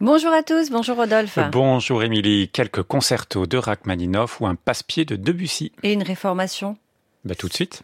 Bonjour à tous, bonjour Rodolphe. Bonjour Émilie, quelques concertos de Rachmaninoff ou un passe-pied de Debussy. Et une réformation Bah tout de suite.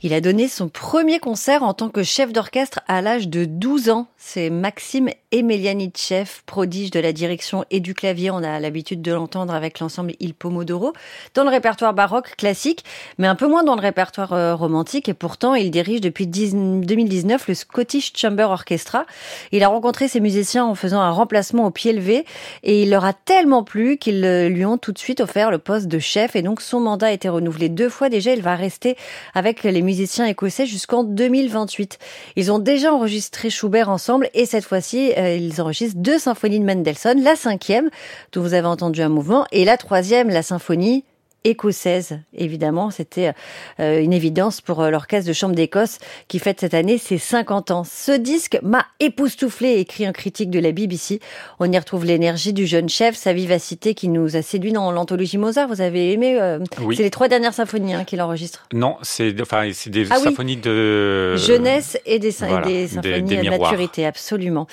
Il a donné son premier concert en tant que chef d'orchestre à l'âge de 12 ans. C'est Maxime Emelianitchev, prodige de la direction et du clavier. On a l'habitude de l'entendre avec l'ensemble Il Pomodoro dans le répertoire baroque classique, mais un peu moins dans le répertoire euh, romantique. Et pourtant, il dirige depuis 2019 le Scottish Chamber Orchestra. Il a rencontré ces musiciens en faisant un remplacement au pied levé et il leur a tellement plu qu'ils lui ont tout de suite offert le poste de chef. Et donc, son mandat a été renouvelé deux fois déjà. Il va rester avec les musiciens écossais jusqu'en 2028. Ils ont déjà enregistré Schubert ensemble et cette fois-ci, euh, ils enregistrent deux symphonies de Mendelssohn, la cinquième, dont vous avez entendu un mouvement, et la troisième, la symphonie écossaise. Évidemment, c'était euh, une évidence pour euh, l'orchestre de chambre d'Écosse qui fête cette année ses 50 ans. Ce disque m'a époustouflé, écrit un critique de la BBC. On y retrouve l'énergie du jeune chef, sa vivacité qui nous a séduit dans l'anthologie Mozart. Vous avez aimé euh, Oui. C'est les trois dernières symphonies hein, qu'il enregistre. Non, c'est enfin, c'est des Ah oui. symphonies de Jeunesse et des, et symphonies des de maturité, absolument.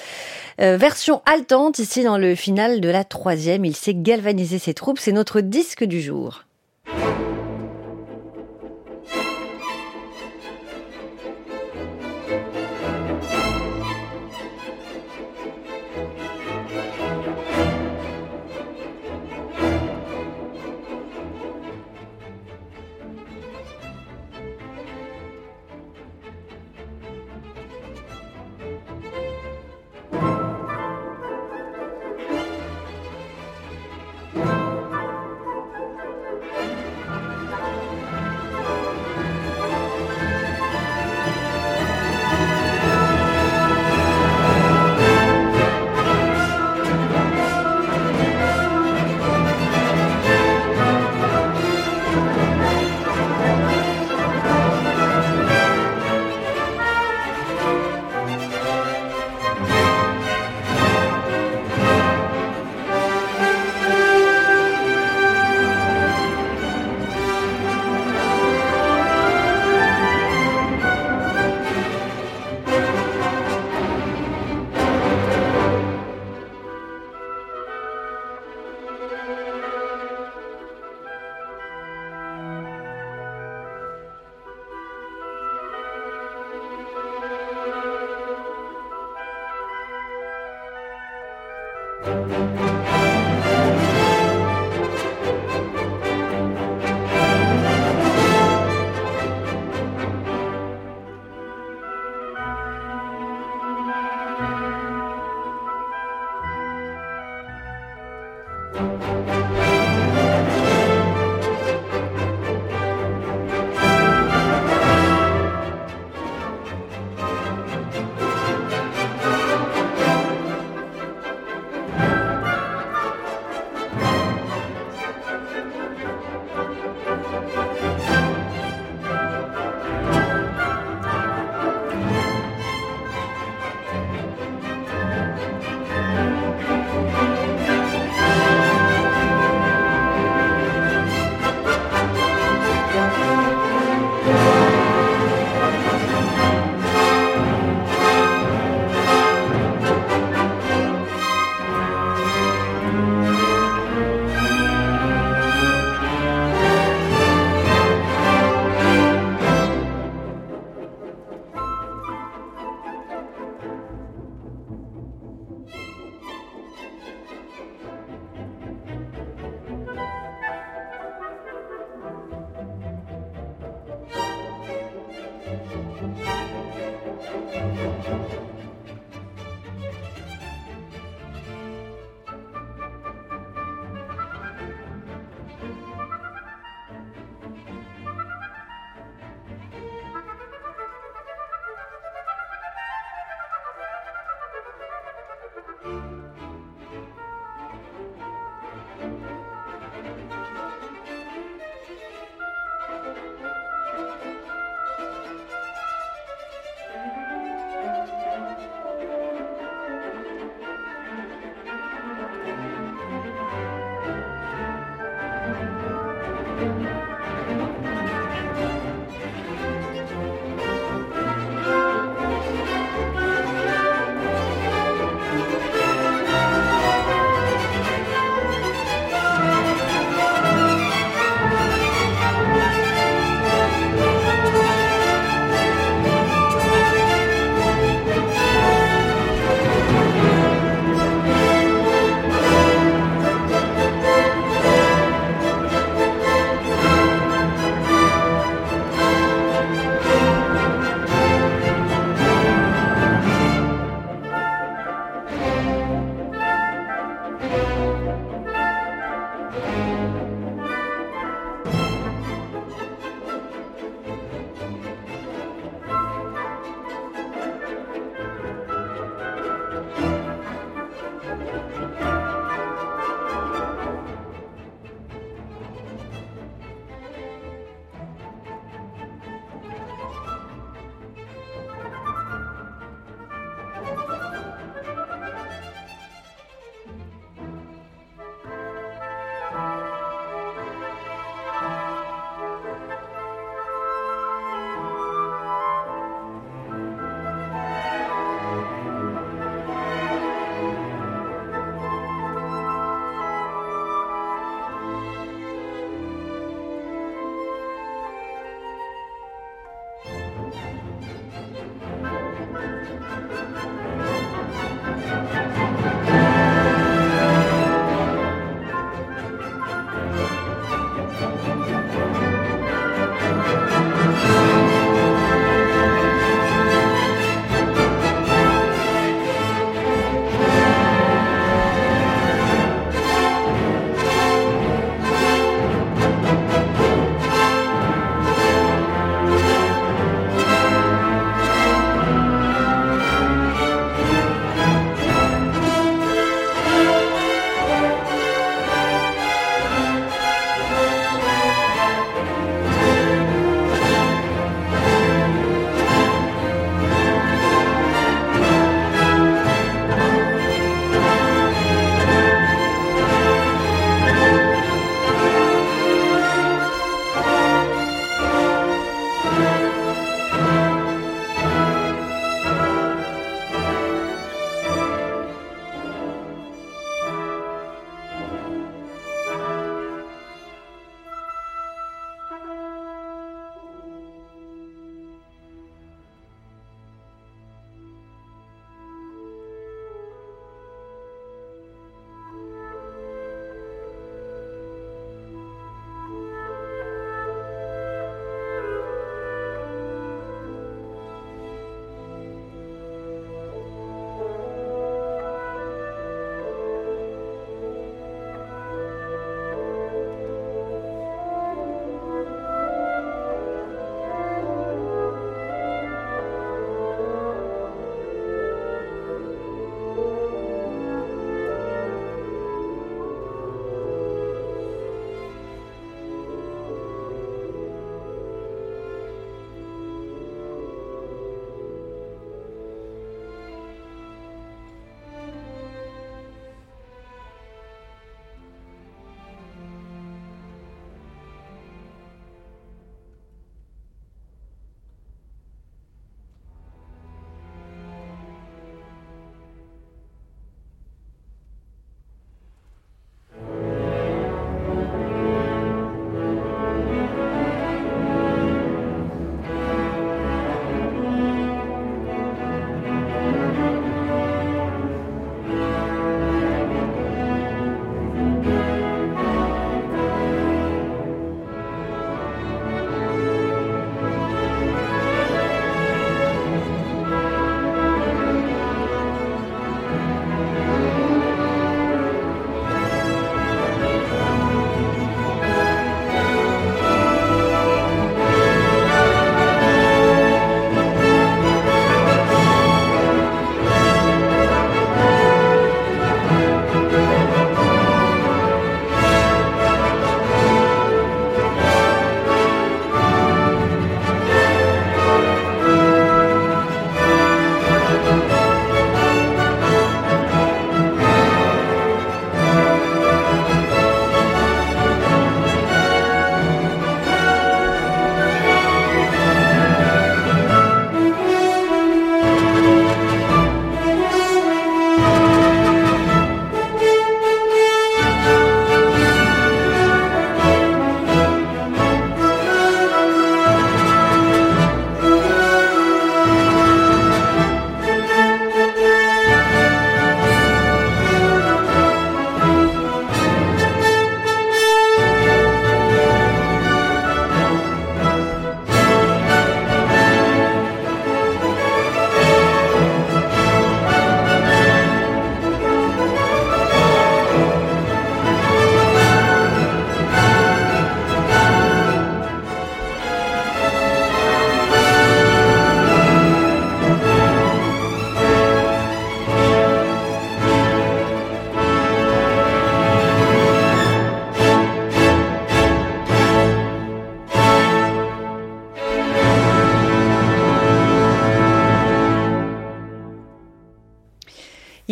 Euh, version haletante, ici dans le final de la troisième, il sait galvaniser ses troupes. C'est notre disque du jour.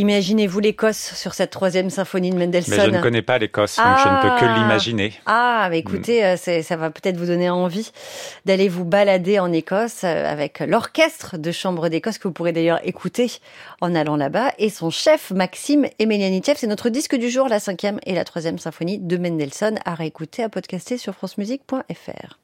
Imaginez-vous l'Écosse sur cette troisième symphonie de Mendelssohn. Mais je ne connais pas l'Écosse, donc je ne peux que Ah. l'imaginer. Ah, mais écoutez, euh, c'est- ça va peut-être vous donner envie d'aller vous balader en Écosse euh, avec l'orchestre de chambre d'Écosse que vous pourrez d'ailleurs écouter en allant là-bas et son chef Maxime Emelianitchev. C'est notre disque du jour, la cinquième et la troisième symphonie de Mendelssohn à réécouter, à podcaster sur francemusique.fr.